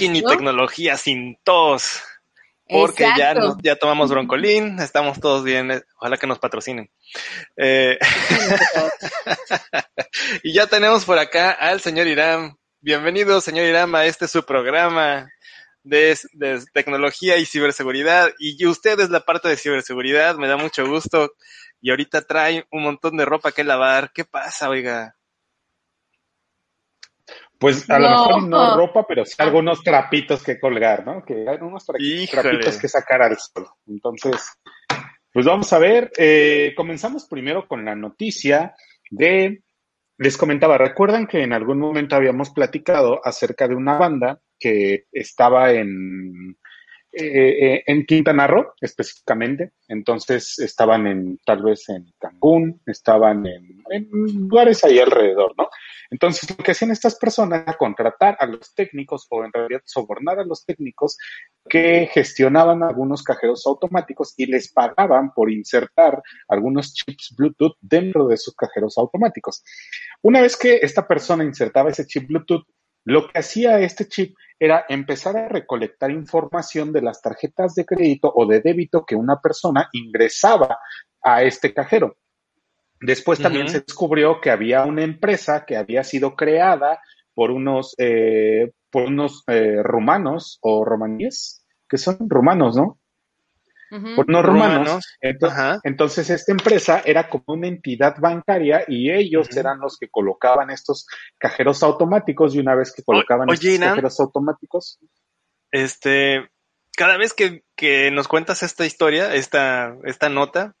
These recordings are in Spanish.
Y tecnología sin tos. Porque ya, ya tomamos broncolín, estamos todos bien, eh, ojalá que nos patrocinen. Eh, y ya tenemos por acá al señor Irán. Bienvenido, señor Irán, a este su programa de, de, tecnología y ciberseguridad. Y usted es la parte de ciberseguridad, me da mucho gusto y ahorita trae un montón de ropa que lavar. ¿Qué pasa, oiga? Pues a lo mejor no ropa, pero sí algunos trapitos que colgar, ¿no? Que hay unos trapitos que sacar al sol. Entonces, pues vamos a ver. Eh, comenzamos primero con la noticia de. Les comentaba, recuerdan que en algún momento habíamos platicado acerca de una banda que estaba en eh, eh, en Quintana Roo específicamente, entonces estaban en tal vez en Cancún, estaban en, lugares ahí alrededor, ¿no? Entonces lo que hacían estas personas era contratar a los técnicos o en realidad sobornar a los técnicos que gestionaban algunos cajeros automáticos y les pagaban por insertar algunos chips Bluetooth dentro de sus cajeros automáticos. Una vez que esta persona insertaba ese chip Bluetooth, lo que hacía este chip era empezar a recolectar información de las tarjetas de crédito o de débito que una persona ingresaba a este cajero. Después también se descubrió que había una empresa que había sido creada por unos, eh, por unos eh, rumanos o romaníes, que son rumanos, ¿no? Por no rumanos. Entonces, esta empresa era como una entidad bancaria y ellos eran los que colocaban estos cajeros automáticos y una vez que colocaban estos cajeros automáticos. Este, cada vez que, nos cuentas esta historia, esta, esta nota,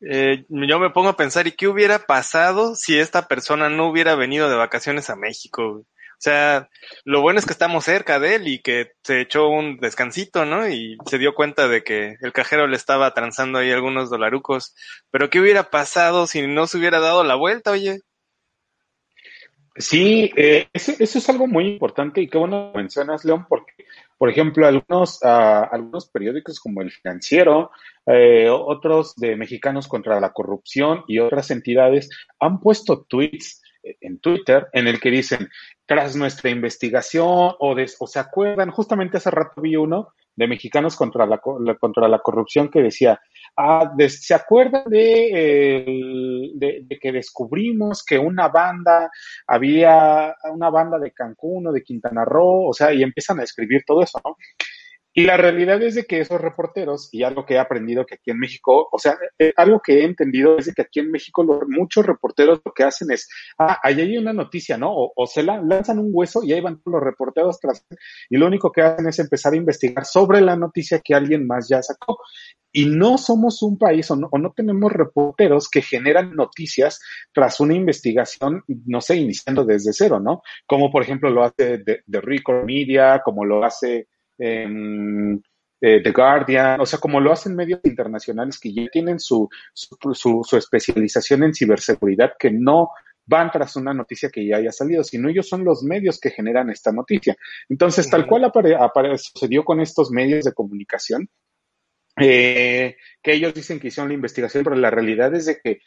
eh, yo me pongo a pensar, ¿y qué hubiera pasado si esta persona no hubiera venido de vacaciones a México? O sea, lo bueno es que estamos cerca de él y que se echó un descansito, ¿no? Y se dio cuenta de que el cajero le estaba transando ahí algunos dolarucos. Pero ¿qué hubiera pasado si no se hubiera dado la vuelta, oye? Sí, eh, eso, es algo muy importante y qué bueno mencionas, León, porque, por ejemplo, algunos, uh, algunos periódicos como El Financiero, eh, otros de Mexicanos contra la Corrupción y otras entidades han puesto tweets en Twitter en el que dicen, tras nuestra investigación o, o se acuerdan, justamente hace rato vi uno de Mexicanos contra la, contra la corrupción que decía, ah, ¿se acuerdan de, de, de, que descubrimos que una banda, había una banda de Cancún o de Quintana Roo, o sea, y empiezan a escribir todo eso, ¿no? Y la realidad es de que esos reporteros, y algo que he aprendido que aquí en México, o sea, eh, algo que he entendido es de que aquí en México muchos reporteros lo que hacen es, ah, ahí hay una noticia, ¿no? O, se la, lanzan un hueso y ahí van los reporteros tras, y lo único que hacen es empezar a investigar sobre la noticia que alguien más ya sacó. Y no somos un país o no, o no tenemos reporteros que generan noticias tras una investigación, no sé, iniciando desde cero, ¿no? Como por ejemplo lo hace de, de Record Media, como lo hace The Guardian, o sea, como lo hacen medios internacionales que ya tienen su, su, su, especialización en ciberseguridad, que no van tras una noticia que ya haya salido, sino ellos son los medios que generan esta noticia. Entonces, tal cual sucedió con estos medios de comunicación, eh, que ellos dicen que hicieron la investigación, pero la realidad es de que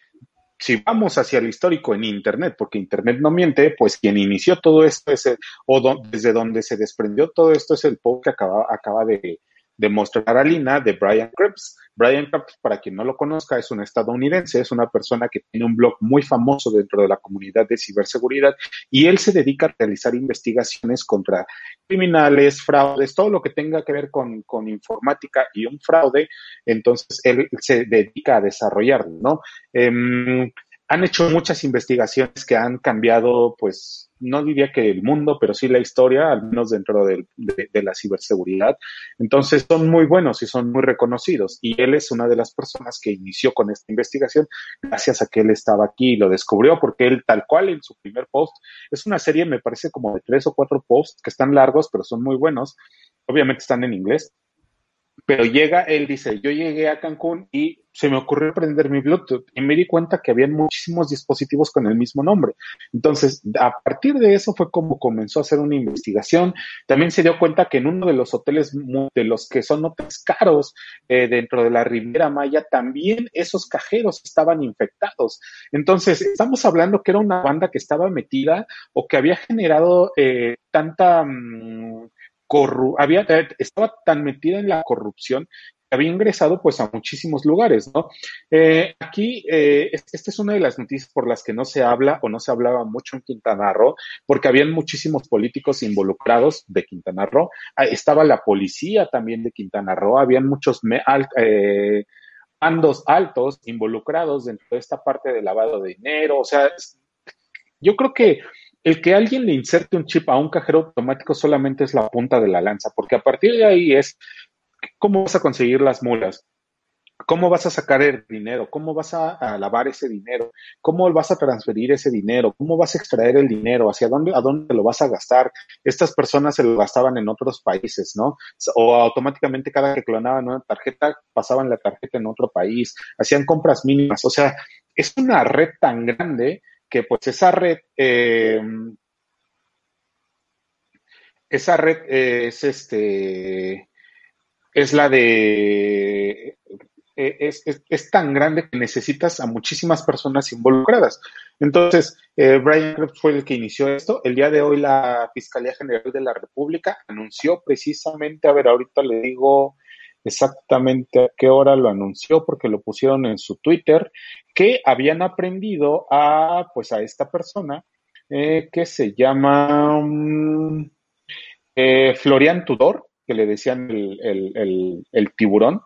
si vamos hacia el histórico en Internet, porque Internet no miente, pues quien inició todo esto es el, o desde donde se desprendió todo esto es el post que acaba, acaba de, de mostrar a Lina de Brian Krebs. Brian Krebs, para quien no lo conozca, es un estadounidense, es una persona que tiene un blog muy famoso dentro de la comunidad de ciberseguridad y él se dedica a realizar investigaciones contra criminales, fraudes, todo lo que tenga que ver con, con informática y un fraude, entonces él se dedica a desarrollarlo, ¿no? Eh, han hecho muchas investigaciones que han cambiado, pues, no diría que el mundo, pero sí la historia, al menos dentro de, la ciberseguridad. Entonces son muy buenos y son muy reconocidos. Y él es una de las personas que inició con esta investigación gracias a que él estaba aquí y lo descubrió, porque él tal cual en su primer post, es una serie, me parece como de tres o cuatro posts que están largos, pero son muy buenos. Obviamente están en inglés pero llega, él dice, yo llegué a Cancún y se me ocurrió prender mi Bluetooth y me di cuenta que había muchísimos dispositivos con el mismo nombre. Entonces, a partir de eso fue como comenzó a hacer una investigación. También se dio cuenta que en uno de los hoteles de los que son hoteles caros eh, dentro de la Riviera Maya, también esos cajeros estaban infectados. Entonces, estamos hablando que era una banda que estaba metida o que había generado eh, tanta... Mm, había, eh, estaba tan metida en la corrupción había ingresado pues a muchísimos lugares, ¿no? Eh, aquí, eh, esta es una de las noticias por las que no se habla o no se hablaba mucho en Quintana Roo, porque habían muchísimos políticos involucrados de Quintana Roo, estaba la policía también de Quintana Roo, habían muchos eh, altos involucrados dentro de esta parte de lavado de dinero, o sea, yo creo que el que alguien le inserte un chip a un cajero automático solamente es la punta de la lanza, porque a partir de ahí es ¿Cómo vas a conseguir las mulas? ¿Cómo vas a sacar el dinero? ¿Cómo vas a, lavar ese dinero? ¿Cómo vas a transferir ese dinero? ¿Cómo vas a extraer el dinero? ¿Hacia dónde, a dónde lo vas a gastar? Estas personas se lo gastaban en otros países, ¿no? O automáticamente cada que clonaban una tarjeta, pasaban la tarjeta en otro país, hacían compras mínimas. O sea, es una red tan grande que pues esa red, eh, esa red es este, es la de... Eh, es, es, tan grande que necesitas a muchísimas personas involucradas. Entonces, eh, Brian fue el que inició esto. El día de hoy la Fiscalía General de la República anunció precisamente, a ver, ahorita le digo exactamente a qué hora lo anunció porque lo pusieron en su Twitter, que habían aprendido a, pues, a esta persona eh, que se llama um, Florian Tudor, que le decían el, tiburón,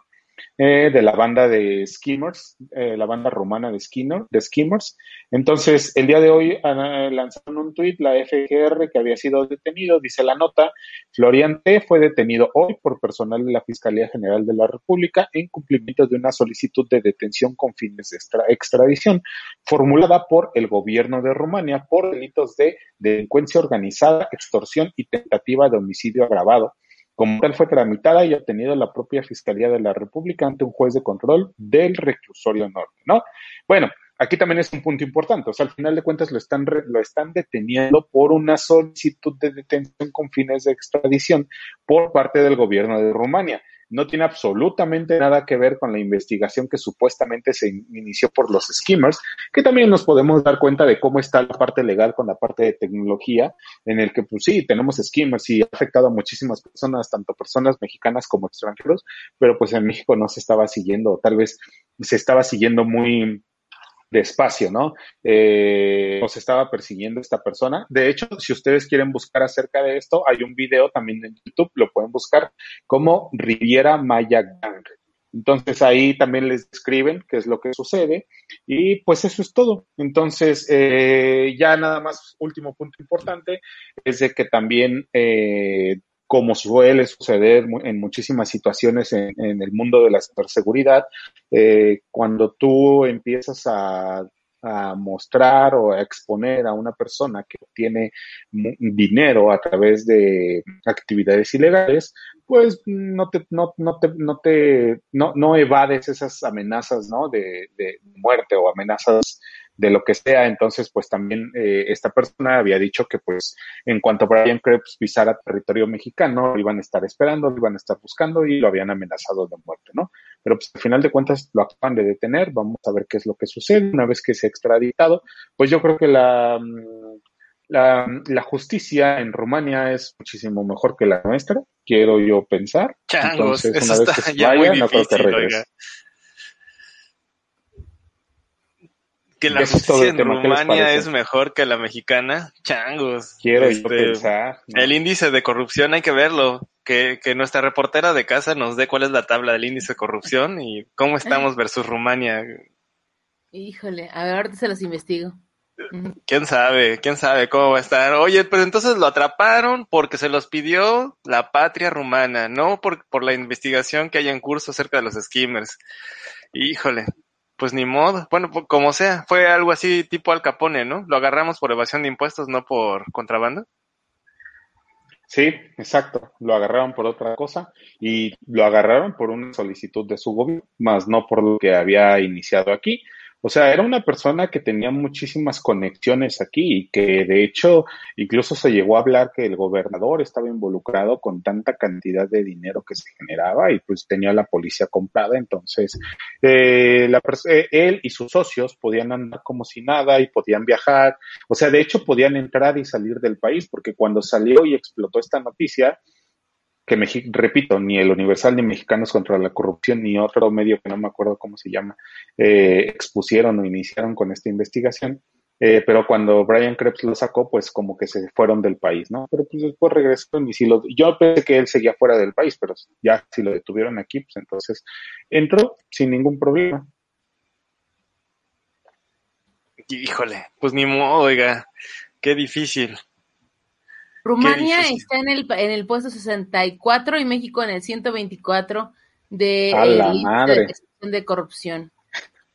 eh, de la banda de Skimmers, eh, la banda romana de, Skinner, de Skimmers. Entonces, el día de hoy lanzaron un tuit, la FGR, que había sido detenido, dice la nota, Florian T. fue detenido hoy por personal de la Fiscalía General de la República en cumplimiento de una solicitud de detención con fines de extradición formulada por el gobierno de Rumania por delitos de delincuencia organizada, extorsión y tentativa de homicidio agravado como tal fue tramitada y obtenida la propia Fiscalía de la República ante un juez de control del reclusorio norte, ¿no? Bueno, aquí también es un punto importante, o sea, al final de cuentas lo están, lo están deteniendo por una solicitud de detención con fines de extradición por parte del gobierno de Rumania no tiene absolutamente nada que ver con la investigación que supuestamente se inició por los skimmers, que también nos podemos dar cuenta de cómo está la parte legal con la parte de tecnología, en el que pues sí, tenemos skimmers y ha afectado a muchísimas personas, tanto personas mexicanas como extranjeros, pero pues en México no se estaba siguiendo, tal vez se estaba siguiendo muy despacio, ¿no? Eh, nos estaba persiguiendo esta persona. De hecho, si ustedes quieren buscar acerca de esto, hay un video también en YouTube, lo pueden buscar como Riviera Maya Gang. Entonces ahí también les describen qué es lo que sucede y pues eso es todo. Entonces eh, ya nada más, último punto importante es de que también eh, como suele suceder en muchísimas situaciones en, el mundo de la ciberseguridad, eh, cuando tú empiezas a, mostrar o a exponer a una persona que obtiene dinero a través de actividades ilegales, pues no te, no, no te, no te, no, no evades esas amenazas, ¿no? De, de muerte o amenazas de lo que sea. Entonces, pues también eh, esta persona había dicho que pues en cuanto Brian Krebs pisara territorio mexicano, lo iban a estar esperando, lo iban a estar buscando y lo habían amenazado de muerte, ¿no? Pero pues al final de cuentas lo acaban de detener, vamos a ver qué es lo que sucede. Una vez que se ha extraditado, pues yo creo que la, mm, la, la justicia en Rumania es muchísimo mejor que la nuestra, quiero yo pensar. Entonces, una vez que se vaya, no creo que regrese. Que la justicia en Rumania es mejor que la mexicana, changos. Quiero este, pensar. El índice de corrupción hay que verlo. Que, que, nuestra reportera de casa nos dé cuál es la tabla del índice de corrupción y cómo estamos versus Rumania. Híjole, a ver, ahorita se los investigo. ¿Quién sabe? ¿Quién sabe cómo va a estar? Oye, pues entonces lo atraparon porque se los pidió la patria rumana, no por, por la investigación que hay en curso acerca de los skimmers. Híjole, pues ni modo. Bueno, pues, como sea, fue algo así tipo Al Capone, ¿no? Lo agarramos por evasión de impuestos, no por contrabando. Sí, exacto. Lo agarraron por otra cosa y lo agarraron por una solicitud de su gobierno, más no por lo que había iniciado aquí. O sea, era una persona que tenía muchísimas conexiones aquí y que de hecho incluso se llegó a hablar que el gobernador estaba involucrado con tanta cantidad de dinero que se generaba y pues tenía la policía comprada. Entonces, eh, la, eh, él y sus socios podían andar como si nada y podían viajar. O sea, de hecho podían entrar y salir del país porque cuando salió y explotó esta noticia, que repito, ni el Universal ni Mexicanos contra la Corrupción ni otro medio que no me acuerdo cómo se llama, eh, expusieron o iniciaron con esta investigación. Eh, pero cuando Brian Krebs lo sacó, pues como que se fueron del país, ¿no? Pero pues después regresaron y si lo, yo pensé que él seguía fuera del país, pero ya si lo detuvieron aquí, pues entonces entró sin ningún problema. Híjole, pues ni modo, oiga, qué difícil. Rumania está en el, en el puesto 64 y México en el 124 de, de, de corrupción.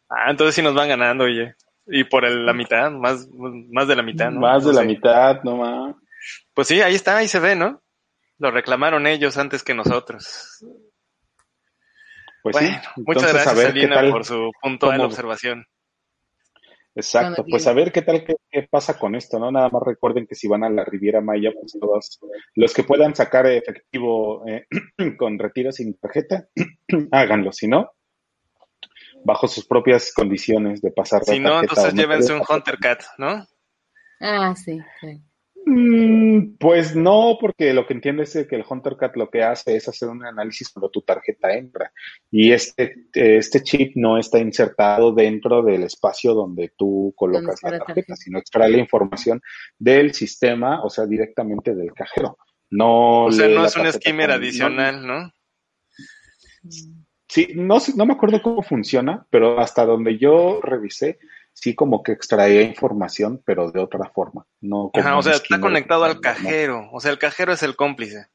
Ah, entonces sí nos van ganando, oye. Y por la mitad, más, más de la mitad, ¿no? Más de la mitad, no más. Pues sí, ahí está, ahí se ve, ¿no? Lo reclamaron ellos antes que nosotros. Pues sí. Muchas gracias, Selina, por su punto de observación. Exacto, pues a ver qué tal qué, pasa con esto, ¿no? Nada más recuerden que si van a la Riviera Maya, pues todos los que puedan sacar efectivo eh, con retiro sin tarjeta, háganlo, si no, bajo sus propias condiciones de pasar. Si no, entonces llévense un Hunter Cat, ¿no? Ah, sí, sí. Mm, pues no, porque lo que entiendes es que el Hunter Cat lo que hace es hacer un análisis cuando tu tarjeta entra. Y este, este chip no está insertado dentro del espacio donde tú colocas la tarjeta, sino extrae la información del sistema, o sea, directamente del cajero. No o sea, no es un skimmer adicional, ¿no? Sí, no, no me acuerdo cómo funciona, pero hasta donde yo revisé, sí como que extraía información, pero de otra forma. No o sea, está conectado al cajero. O sea, el cajero es el cómplice.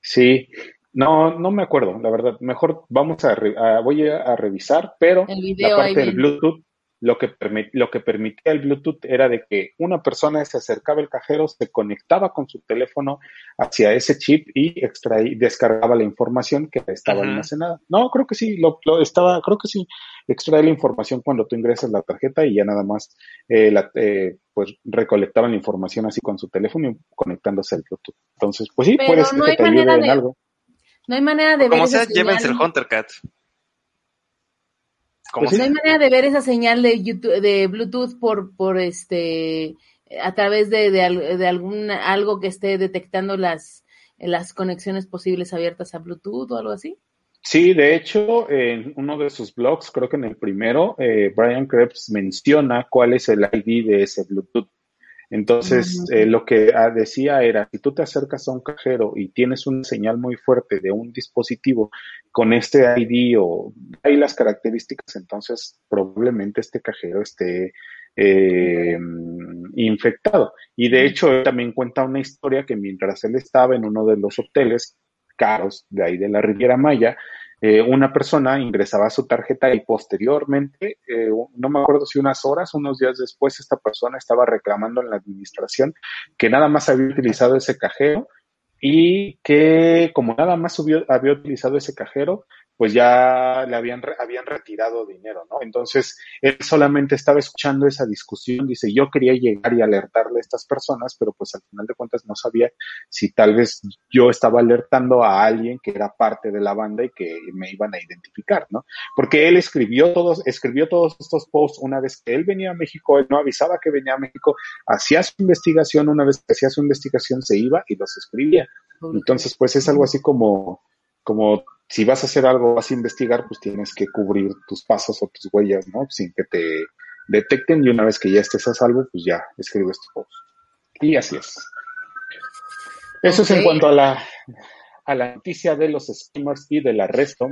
Sí, no, no me acuerdo, la verdad. Mejor vamos a, voy a, revisar, pero la parte del Bluetooth lo que, lo que permitía el Bluetooth era de que una persona se acercaba al cajero, se conectaba con su teléfono hacia ese chip y extraía, descargaba la información que estaba almacenada. No, creo que sí, lo, estaba, creo que sí, extrae la información cuando tú ingresas la tarjeta y ya nada más eh, la, eh, pues recolectaban la información así con su teléfono y conectándose al Bluetooth. Entonces, pues sí, puede ser que te ayude en algo. No hay manera de ver. Como sea, llévense el HunterCat. Pues no hay manera de ver esa señal de YouTube, de Bluetooth por, por este, a través de, de, de algún, algo que esté detectando las, las conexiones posibles abiertas a Bluetooth o algo así. Sí, de hecho, en uno de sus blogs, creo que en el primero, eh, Brian Krebs menciona cuál es el ID de ese Bluetooth. Entonces, eh, lo que ah, decía era, si tú te acercas a un cajero y tienes una señal muy fuerte de un dispositivo con este ID o hay las características, entonces probablemente este cajero esté eh, infectado. Y de hecho, él también cuenta una historia que mientras él estaba en uno de los hoteles caros de ahí de la Riviera Maya, eh, una persona ingresaba su tarjeta y posteriormente, eh, no me acuerdo si unas horas, unos días después, esta persona estaba reclamando en la administración que nada más había utilizado ese cajero y que como nada más había utilizado ese cajero, pues ya le habían, habían retirado dinero, ¿no? Entonces, él solamente estaba escuchando esa discusión, dice, yo quería llegar y alertarle a estas personas, pero pues al final de cuentas no sabía si tal vez yo estaba alertando a alguien que era parte de la banda y que me iban a identificar, ¿no? Porque él escribió todos, escribió todos estos posts una vez que él venía a México, él no avisaba que venía a México, hacía su investigación, una vez que hacía su investigación se iba y los escribía. Entonces, pues es algo así como, como si vas a hacer algo, vas a investigar, pues tienes que cubrir tus pasos o tus huellas, ¿no? Sin que te detecten y una vez que ya estés a salvo, pues ya escribes tu post. Y así es. Eso es en cuanto a la, a la noticia de los skimmers y del arresto.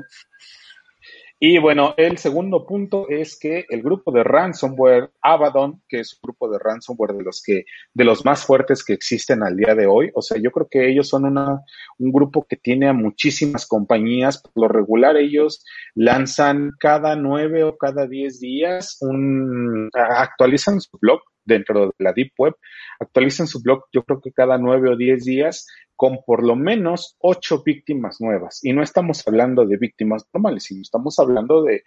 Y bueno, el segundo punto es que el grupo de ransomware Abaddon, que es un grupo de ransomware de los que, de los más fuertes que existen al día de hoy, o sea, yo creo que ellos son una, un grupo que tiene a muchísimas compañías. Por lo regular, ellos lanzan cada nueve o cada diez días un, actualizan su blog dentro de la Deep Web, actualizan su blog yo creo que cada nueve o diez días con por lo menos ocho víctimas nuevas. Y no estamos hablando de víctimas normales, sino estamos hablando de,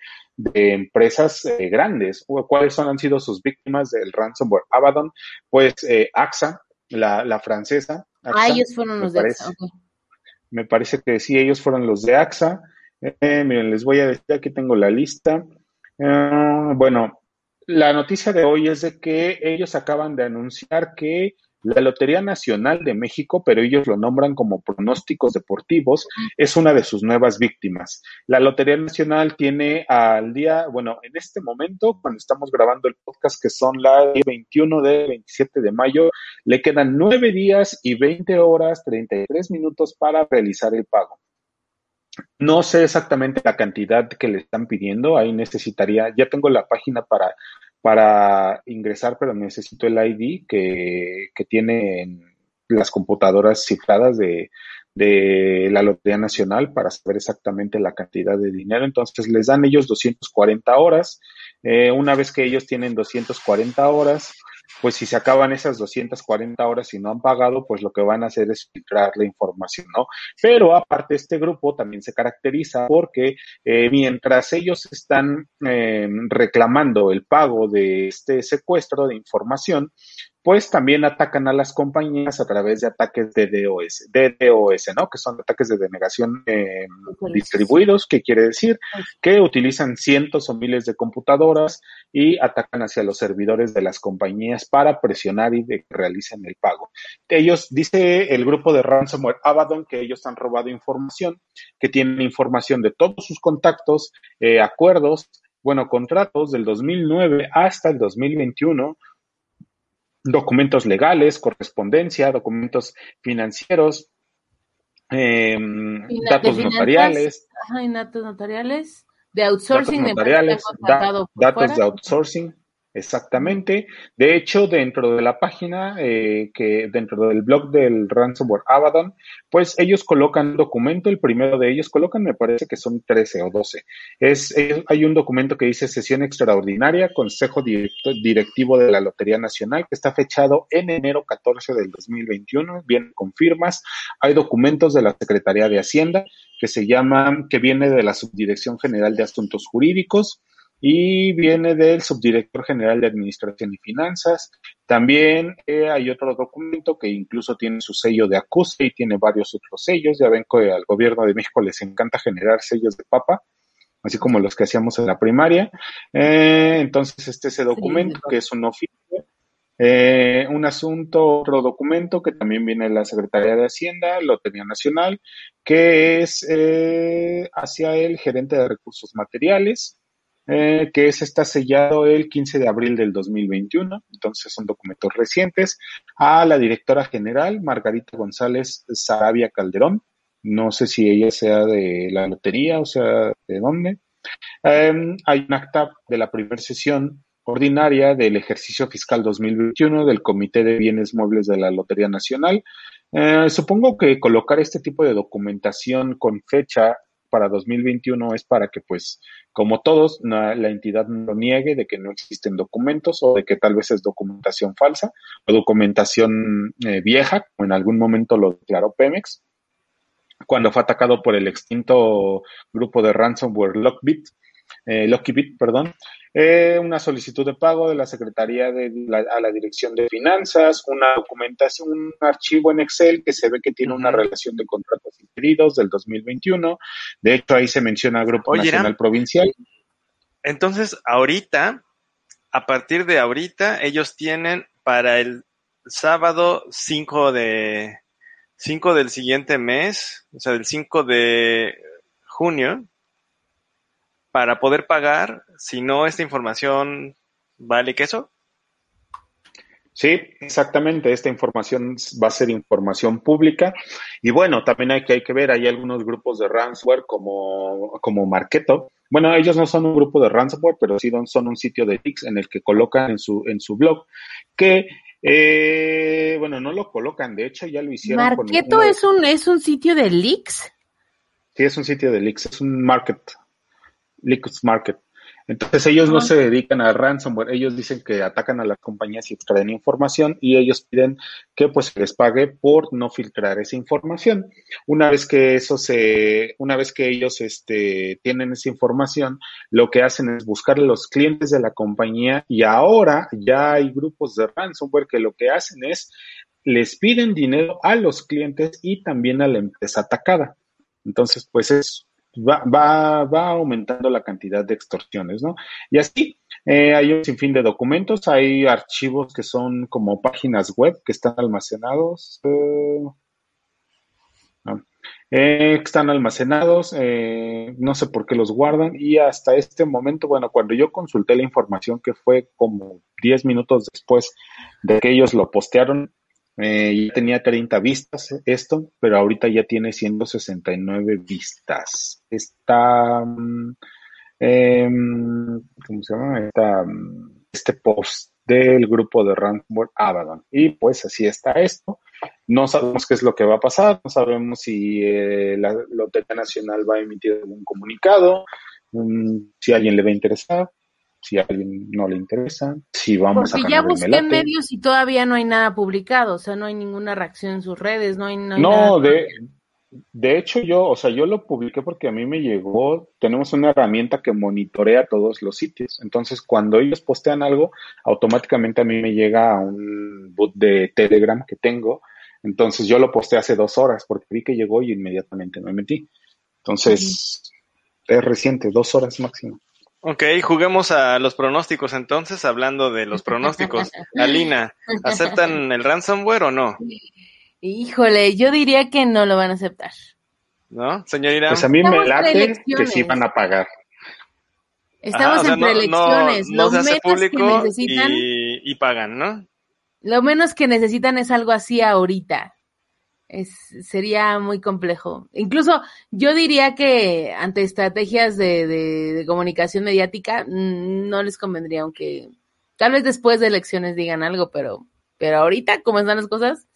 empresas eh, grandes. ¿Cuáles son, han sido sus víctimas del ransomware? Abaddon, pues eh, AXA, la, francesa. ah, ellos fueron los de AXA. Me parece que sí, ellos fueron los de AXA. Eh, miren, les voy a decir, aquí tengo la lista. bueno, la noticia de hoy es de que ellos acaban de anunciar que la Lotería Nacional de México, pero ellos lo nombran como pronósticos deportivos, es una de sus nuevas víctimas. La Lotería Nacional tiene al día, bueno, en este momento, cuando estamos grabando el podcast, que son las 21 de 27 de mayo, le quedan nueve días y 20 horas, 33 minutos para realizar el pago. No sé exactamente la cantidad que le están pidiendo, ahí necesitaría, ya tengo la página para para ingresar, pero necesito el ID que, que tienen las computadoras cifradas de, de la Lotería Nacional para saber exactamente la cantidad de dinero. Entonces les dan ellos 240 horas. Eh, una vez que ellos tienen 240 horas, pues si se acaban esas 240 horas y no han pagado, pues lo que van a hacer es filtrar la información, ¿no? Pero aparte, este grupo también se caracteriza porque eh, mientras ellos están eh, reclamando el pago de este secuestro de información, pues también atacan a las compañías a través de ataques de DOS, DDoS, ¿no? Que son ataques de denegación eh, distribuidos, que quiere decir que utilizan cientos o miles de computadoras y atacan hacia los servidores de las compañías para presionar y de que realicen el pago. Ellos, dice el grupo de ransomware Abaddon, que ellos han robado información, que tienen información de todos sus contactos, eh, acuerdos, bueno, contratos del 2009 hasta el 2021 documentos legales, correspondencia, documentos financieros, em, datos notariales. Ajá, datos notariales. De outsourcing. Datos notariales, datos de outsourcing. Exactamente. De hecho, dentro de la página, eh, que dentro del blog del ransomware Abaddon, pues ellos colocan un documento, el primero de ellos colocan, me parece que son 13 o 12. Es, hay un documento que dice sesión extraordinaria, Consejo Directivo de la Lotería Nacional, que está fechado en enero 14 del 2021, viene con firmas. Hay documentos de la Secretaría de Hacienda que se llama, que viene de la Subdirección General de Asuntos Jurídicos y viene del subdirector general de Administración y Finanzas. También eh, hay otro documento que incluso tiene su sello de acuse y tiene varios otros sellos. Ya ven que al gobierno de México les encanta generar sellos de papa, así como los que hacíamos en la primaria. Eh, entonces, este es el documento que es un oficio. Eh, un asunto, otro documento que también viene de la Secretaría de Hacienda, Lotería Nacional, que es hacia el gerente de recursos materiales, eh, que es está sellado el 15 de abril del 2021, entonces son documentos recientes, a la directora general, Margarita González Sarabia Calderón, no sé si ella sea de la lotería o sea de dónde. Em, hay un acta de la primera sesión ordinaria del ejercicio fiscal 2021 del Comité de Bienes Muebles de la Lotería Nacional. Eh, supongo que colocar este tipo de documentación con fecha para 2021 es para que, pues, como todos, la, entidad no niegue de que no existen documentos o de que tal vez es documentación falsa o documentación eh, vieja, como en algún momento lo declaró Pemex, cuando fue atacado por el extinto grupo de ransomware Lockbit, eh, perdón, eh, una solicitud de pago de la Secretaría de a la Dirección de Finanzas, una documentación, un archivo en Excel que se ve que tiene una relación de contratos inquiridos del 2021. De hecho, ahí se menciona Grupo Nacional Provincial. Entonces, ahorita, a partir de ahorita, ellos tienen para el sábado 5 de 5 del siguiente mes, o sea, del 5 de junio, para poder pagar, si no esta información vale queso. Sí, exactamente. Esta información va a ser información pública. Y bueno, también hay que, hay que ver, hay algunos grupos de ransomware como, como Marketo. Bueno, ellos no son un grupo de ransomware, pero sí son un sitio de leaks en el que colocan en su, en su blog que, eh, bueno, no lo colocan, de hecho ya lo hicieron. ¿Marketo es, un, es un sitio de leaks? Sí, es un sitio de leaks, es un market Liquid Market. Entonces ellos no se dedican a ransomware, ellos dicen que atacan a las compañías y extraen información y ellos piden que pues se les pague por no filtrar esa información. Una vez que eso se, una vez que ellos este, tienen esa información, lo que hacen es buscar a los clientes de la compañía y ahora ya hay grupos de ransomware que lo que hacen es les piden dinero a los clientes y también a la empresa atacada. Entonces, pues es va, va, va aumentando la cantidad de extorsiones, ¿no? Y así eh, hay un sinfín de documentos, hay archivos que son como páginas web que están almacenados. Eh, eh, están almacenados, no sé por qué los guardan y hasta este momento, bueno, cuando yo consulté la información que fue como 10 minutos después de que ellos lo postearon, eh, ya tenía 30 vistas esto, pero ahorita ya tiene 169 vistas. Está, em, ¿cómo se llama? Mm, este post del grupo de ransomware Abaddon. Y pues así está esto. No sabemos qué es lo que va a pasar, no sabemos si eh, la Lotería Nacional va a emitir algún comunicado, mm, si alguien le va a interesar si a alguien no le interesa, si vamos Porque a ya ganar el busqué melate. medios y todavía no hay nada publicado, o sea, no hay ninguna reacción en sus redes, no hay, no hay No, nada. de, de hecho yo, o sea, yo lo publiqué porque a mí me llegó, tenemos una herramienta que monitorea todos los sitios. Entonces, cuando ellos postean algo, automáticamente a mí me llega a un bot de Telegram que tengo. Entonces, yo lo posteé hace dos horas porque vi que llegó y inmediatamente me metí. Entonces, es reciente, dos horas máximo. Ok, juguemos a los pronósticos entonces, hablando de los pronósticos. Alina, ¿aceptan el ransomware o no? Híjole, yo diría que no lo van a aceptar. ¿No? Señor Irán. Pues a mí me late que sí van a pagar. Estamos Ajá, o sea, en no- no- preelecciones. No, lo se hace menos público que necesitan, y, y pagan, ¿no? lo menos que necesitan es algo así ahorita. Es, sería muy complejo. Incluso yo diría que ante estrategias de, comunicación mediática mm, no les convendría, aunque tal vez después de elecciones digan algo, pero, pero ahorita, como están las cosas.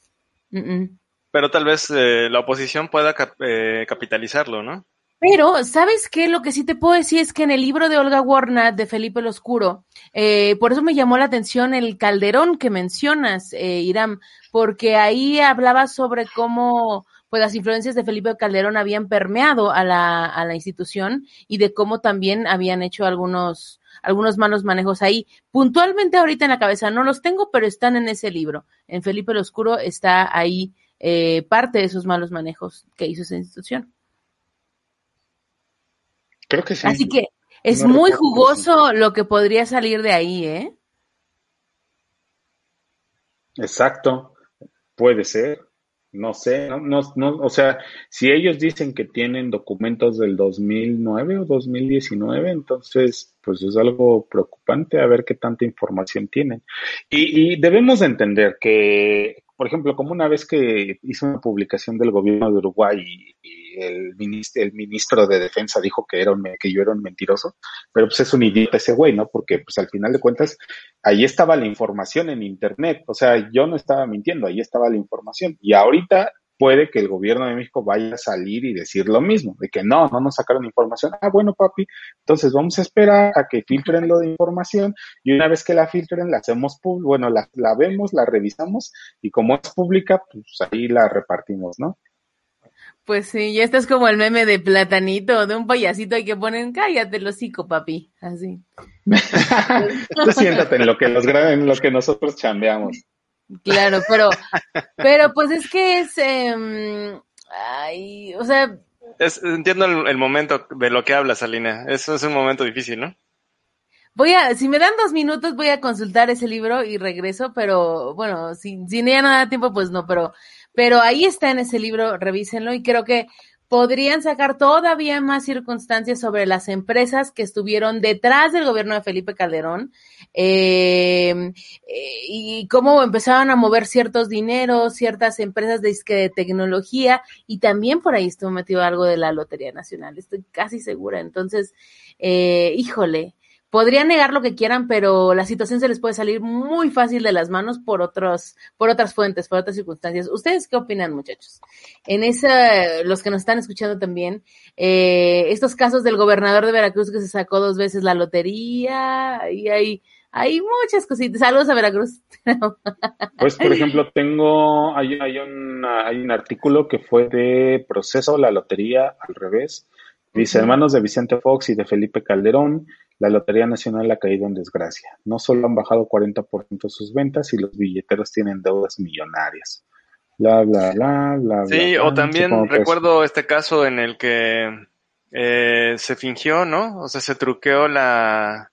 Pero tal vez eh, la oposición pueda cap- eh, capitalizarlo, ¿no? Pero, ¿sabes qué? Lo que sí te puedo decir es que en el libro de Olga Warnat de Felipe el Oscuro, eh, por eso me llamó la atención el calderón que mencionas, eh, Irán, porque ahí hablaba sobre cómo pues las influencias de Felipe Calderón habían permeado a la, a la institución y de cómo también habían hecho algunos, algunos malos manejos ahí. Puntualmente ahorita en la cabeza no los tengo, pero están en ese libro. En Felipe el Oscuro está ahí eh, parte de esos malos manejos que hizo esa institución. Creo que sí. Así que es No muy jugoso lo que podría salir de ahí, ¿eh? Exacto, puede ser, no sé, no, no, no, o sea, si ellos dicen que tienen documentos del 2009 o 2019, entonces, pues es algo preocupante a ver qué tanta información tienen. Y, y debemos de entender que, por ejemplo, como una vez que hizo una publicación del gobierno de Uruguay y, y el, ministro, el ministro de Defensa dijo que, era un, que yo era un mentiroso, pero pues es un idiota ese güey, ¿no? Porque pues al final de cuentas ahí estaba la información en Internet, o sea, yo no estaba mintiendo, ahí estaba la información. Y ahorita puede que el gobierno de México vaya a salir y decir lo mismo, de que no, no nos sacaron información. Ah, bueno, papi, entonces vamos a esperar a que filtren lo de información y una vez que la filtren, la hacemos pública, bueno, la, la vemos, la revisamos y como es pública, pues ahí la repartimos, ¿no? Pues sí, ya esto es como el meme de platanito, de un payasito hay que ponen, cállate el hocico, papi, así. Tú siéntate en lo que los en lo que nosotros chambeamos. Claro, pero, pero pues es que es, em, ay, o sea, Es, entiendo el, el momento de lo que hablas, Alina. Eso es un momento difícil, ¿no? voy a, si me dan dos minutos voy a consultar ese libro y regreso, pero bueno, si, si ya no da tiempo, pues no, pero, pero ahí está en ese libro, revísenlo y creo que podrían sacar todavía más circunstancias sobre las empresas que estuvieron detrás del gobierno de Felipe Calderón eh, eh, y cómo empezaron a mover ciertos dineros, ciertas empresas de, tecnología y también por ahí estuvo metido algo de la Lotería Nacional, estoy casi segura. Entonces, eh, híjole, podrían negar lo que quieran, pero la situación se les puede salir muy fácil de las manos por otros, por otras fuentes, por otras circunstancias. ¿Ustedes qué opinan, muchachos? En esa, los que nos están escuchando también, eh, estos casos del gobernador de Veracruz que se sacó dos veces la lotería, y hay, hay muchas cositas. Saludos a Veracruz. Pues, por ejemplo, tengo, hay, hay, un, hay un artículo que fue de proceso, la lotería al revés. Dice, hermanos de Vicente Fox y de Felipe Calderón, la Lotería Nacional ha caído en desgracia. No solo han bajado 40% sus ventas y los billeteros tienen deudas millonarias. Bla, bla, bla, bla. Sí, bla, o también es- recuerdo este caso en el que eh, se fingió, ¿no? O sea, se truqueó la,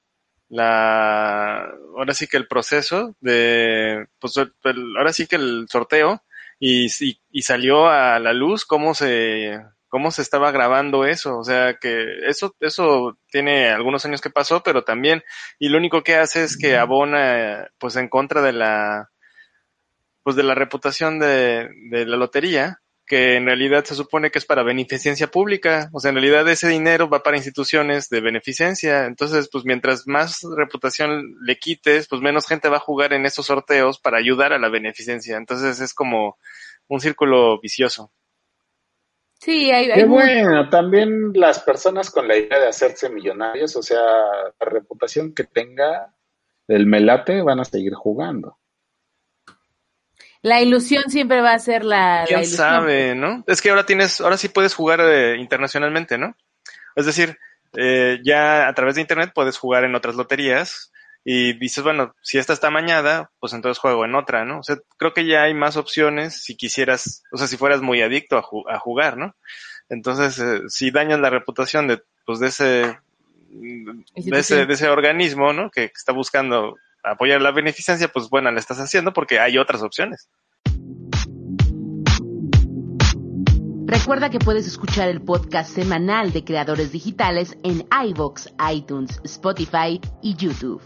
la, ahora sí que el proceso de, pues el- ahora sí que el sorteo y, y, y salió a la luz cómo se, cómo se estaba grabando eso. O sea, que eso, eso tiene algunos años que pasó, pero también, y lo único que hace es que abona, pues en contra de la, pues de la reputación de, de la lotería, que en realidad se supone que es para beneficencia pública, o sea, en realidad ese dinero va para instituciones de beneficencia, entonces, pues mientras más reputación le quites, pues menos gente va a jugar en esos sorteos para ayudar a la beneficencia, entonces es como un círculo vicioso. Sí, hay, hay Qué bueno, también las personas con la idea de hacerse millonarios, o sea, la reputación que tenga el melate van a seguir jugando. La ilusión siempre va a ser la, la ¿Quién ilusión. sabe, no? Es que ahora tienes, ahora sí puedes jugar eh, internacionalmente, ¿no? Es decir, eh, ya a través de internet puedes jugar en otras loterías y dices, bueno, si esta está mañada, pues entonces juego en otra, ¿no? O sea, creo que ya hay más opciones si quisieras, o sea, si fueras muy adicto a, ju- a jugar, ¿no? Entonces, eh, si dañas la reputación de, pues de ese, de ese, de ese organismo, ¿no? Que está buscando apoyar la beneficencia, pues bueno, la estás haciendo porque hay otras opciones. Recuerda que puedes escuchar el podcast semanal de Creadores Digitales en iVoox, iTunes, Spotify y YouTube.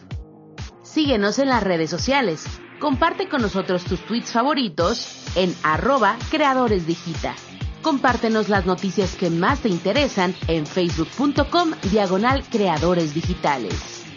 Síguenos en las redes sociales. Comparte con nosotros tus tweets favoritos en arroba Creadores Digita. Compártenos las noticias que más te interesan en facebook.com diagonal Creadores Digitales.